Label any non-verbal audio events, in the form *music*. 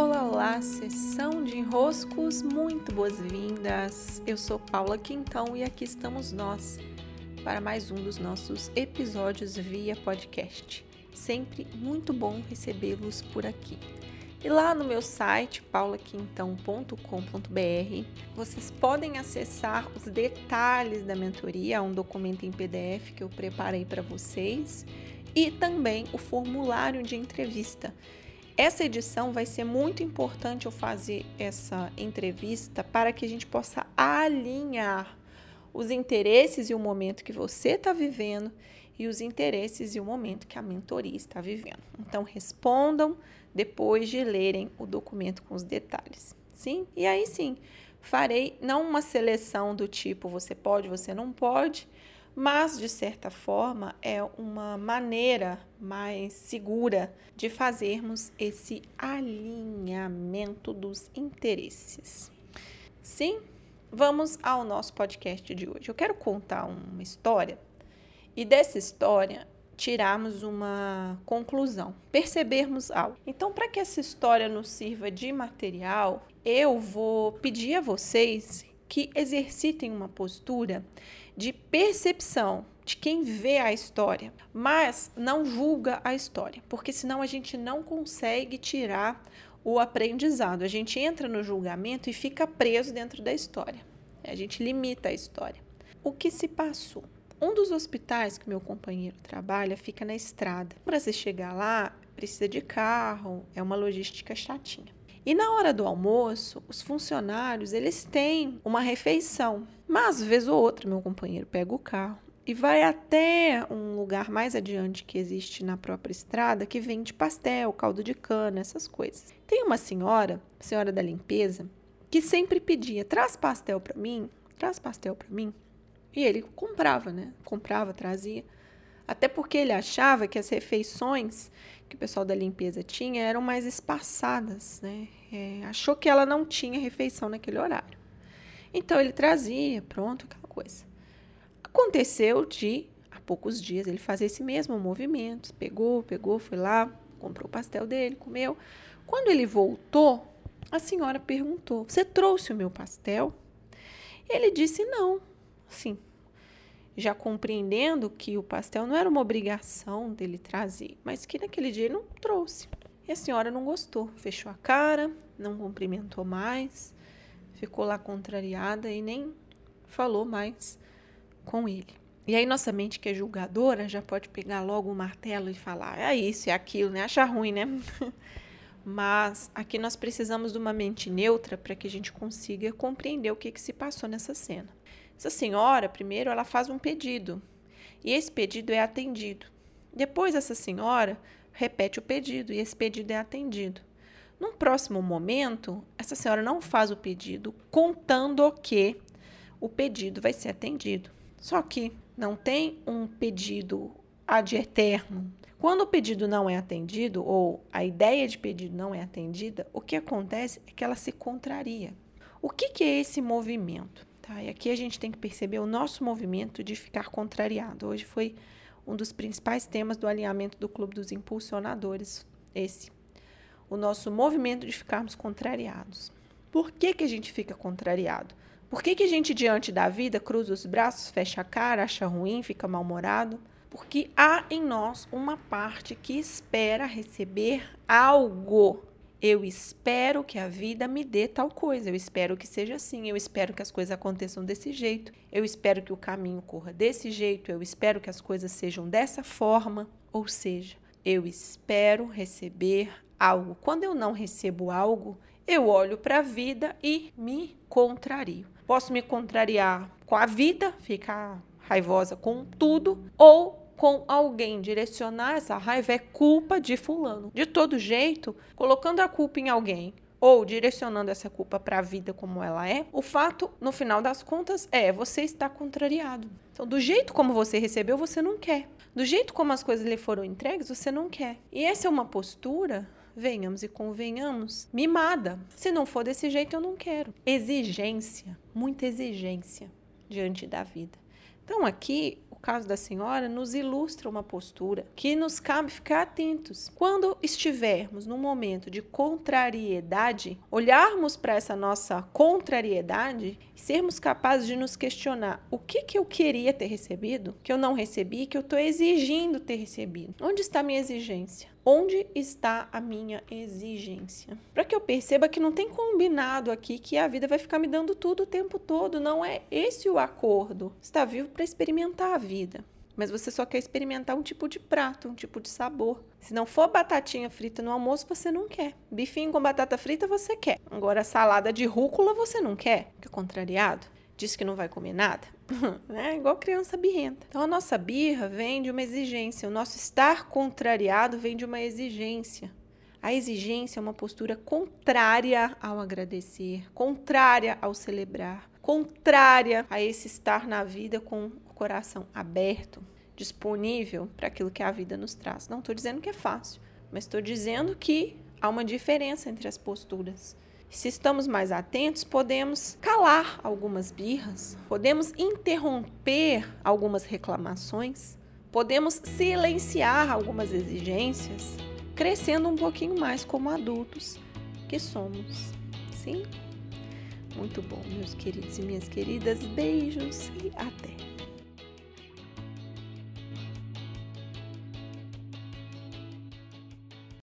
Olá, olá, sessão de enroscos, muito boas-vindas. Eu sou Paula Quintão e aqui estamos nós para mais um dos nossos episódios via podcast. Sempre muito bom recebê-los por aqui. E lá no meu site, paulaquintão.com.br, vocês podem acessar os detalhes da mentoria, um documento em PDF que eu preparei para vocês, e também o formulário de entrevista essa edição vai ser muito importante eu fazer essa entrevista para que a gente possa alinhar os interesses e o momento que você está vivendo e os interesses e o momento que a mentoria está vivendo. Então, respondam depois de lerem o documento com os detalhes. Sim? E aí sim, farei não uma seleção do tipo você pode, você não pode, mas de certa forma é uma maneira mais segura de fazermos esse alinhamento dos interesses. Sim, vamos ao nosso podcast de hoje. Eu quero contar uma história e dessa história tirarmos uma conclusão, percebermos algo. Então, para que essa história nos sirva de material, eu vou pedir a vocês que exercitem uma postura de percepção de quem vê a história, mas não julga a história, porque senão a gente não consegue tirar o aprendizado. A gente entra no julgamento e fica preso dentro da história. A gente limita a história. O que se passou? Um dos hospitais que meu companheiro trabalha fica na estrada. Para você chegar lá, precisa de carro, é uma logística chatinha. E na hora do almoço, os funcionários, eles têm uma refeição. Mas, vez ou outra, meu companheiro pega o carro e vai até um lugar mais adiante que existe na própria estrada que vende pastel, caldo de cana, essas coisas. Tem uma senhora, senhora da limpeza, que sempre pedia: traz pastel para mim, traz pastel para mim. E ele comprava, né? Comprava, trazia. Até porque ele achava que as refeições que o pessoal da limpeza tinha eram mais espaçadas, né? É, achou que ela não tinha refeição naquele horário. Então ele trazia, pronto, aquela coisa. Aconteceu de, há poucos dias, ele fazer esse mesmo movimento. Pegou, pegou, foi lá, comprou o pastel dele, comeu. Quando ele voltou, a senhora perguntou: Você trouxe o meu pastel? Ele disse: Não. Sim, já compreendendo que o pastel não era uma obrigação dele trazer, mas que naquele dia ele não trouxe. E a senhora não gostou, fechou a cara, não cumprimentou mais, ficou lá contrariada e nem falou mais com ele. E aí nossa mente que é julgadora já pode pegar logo o martelo e falar, é isso, é aquilo, né? Achar ruim, né? *laughs* Mas aqui nós precisamos de uma mente neutra para que a gente consiga compreender o que, que se passou nessa cena. Essa senhora, primeiro, ela faz um pedido e esse pedido é atendido. Depois, essa senhora repete o pedido e esse pedido é atendido. Num próximo momento, essa senhora não faz o pedido contando que o pedido vai ser atendido. Só que não tem um pedido ad eterno. Quando o pedido não é atendido ou a ideia de pedido não é atendida, o que acontece é que ela se contraria. O que, que é esse movimento? Tá? E aqui a gente tem que perceber o nosso movimento de ficar contrariado. Hoje foi um dos principais temas do alinhamento do Clube dos Impulsionadores, esse. O nosso movimento de ficarmos contrariados. Por que, que a gente fica contrariado? Por que, que a gente, diante da vida, cruza os braços, fecha a cara, acha ruim, fica mal-humorado? Porque há em nós uma parte que espera receber algo eu espero que a vida me dê tal coisa, eu espero que seja assim, eu espero que as coisas aconteçam desse jeito, eu espero que o caminho corra desse jeito, eu espero que as coisas sejam dessa forma, ou seja, eu espero receber algo. Quando eu não recebo algo, eu olho para a vida e me contrario. Posso me contrariar com a vida, ficar raivosa com tudo, ou com alguém, direcionar essa raiva é culpa de fulano. De todo jeito, colocando a culpa em alguém ou direcionando essa culpa para a vida como ela é, o fato, no final das contas, é você está contrariado. Então, do jeito como você recebeu, você não quer. Do jeito como as coisas lhe foram entregues, você não quer. E essa é uma postura, venhamos e convenhamos, mimada. Se não for desse jeito, eu não quero. Exigência, muita exigência diante da vida. Então, aqui caso da senhora, nos ilustra uma postura que nos cabe ficar atentos. Quando estivermos num momento de contrariedade, olharmos para essa nossa contrariedade e sermos capazes de nos questionar o que, que eu queria ter recebido, que eu não recebi, que eu estou exigindo ter recebido. Onde está a minha exigência? Onde está a minha exigência? Para que eu perceba que não tem combinado aqui que a vida vai ficar me dando tudo o tempo todo. Não é esse o acordo. Está vivo para experimentar a vida. Mas você só quer experimentar um tipo de prato, um tipo de sabor. Se não for batatinha frita no almoço, você não quer. Bifinho com batata frita, você quer. Agora, salada de rúcula, você não quer. Fica contrariado diz que não vai comer nada, *laughs* é igual criança birrenta. Então a nossa birra vem de uma exigência, o nosso estar contrariado vem de uma exigência. A exigência é uma postura contrária ao agradecer, contrária ao celebrar, contrária a esse estar na vida com o coração aberto, disponível para aquilo que a vida nos traz. Não estou dizendo que é fácil, mas estou dizendo que há uma diferença entre as posturas. Se estamos mais atentos, podemos calar algumas birras, podemos interromper algumas reclamações, podemos silenciar algumas exigências, crescendo um pouquinho mais como adultos que somos. Sim? Muito bom, meus queridos e minhas queridas. Beijos e até!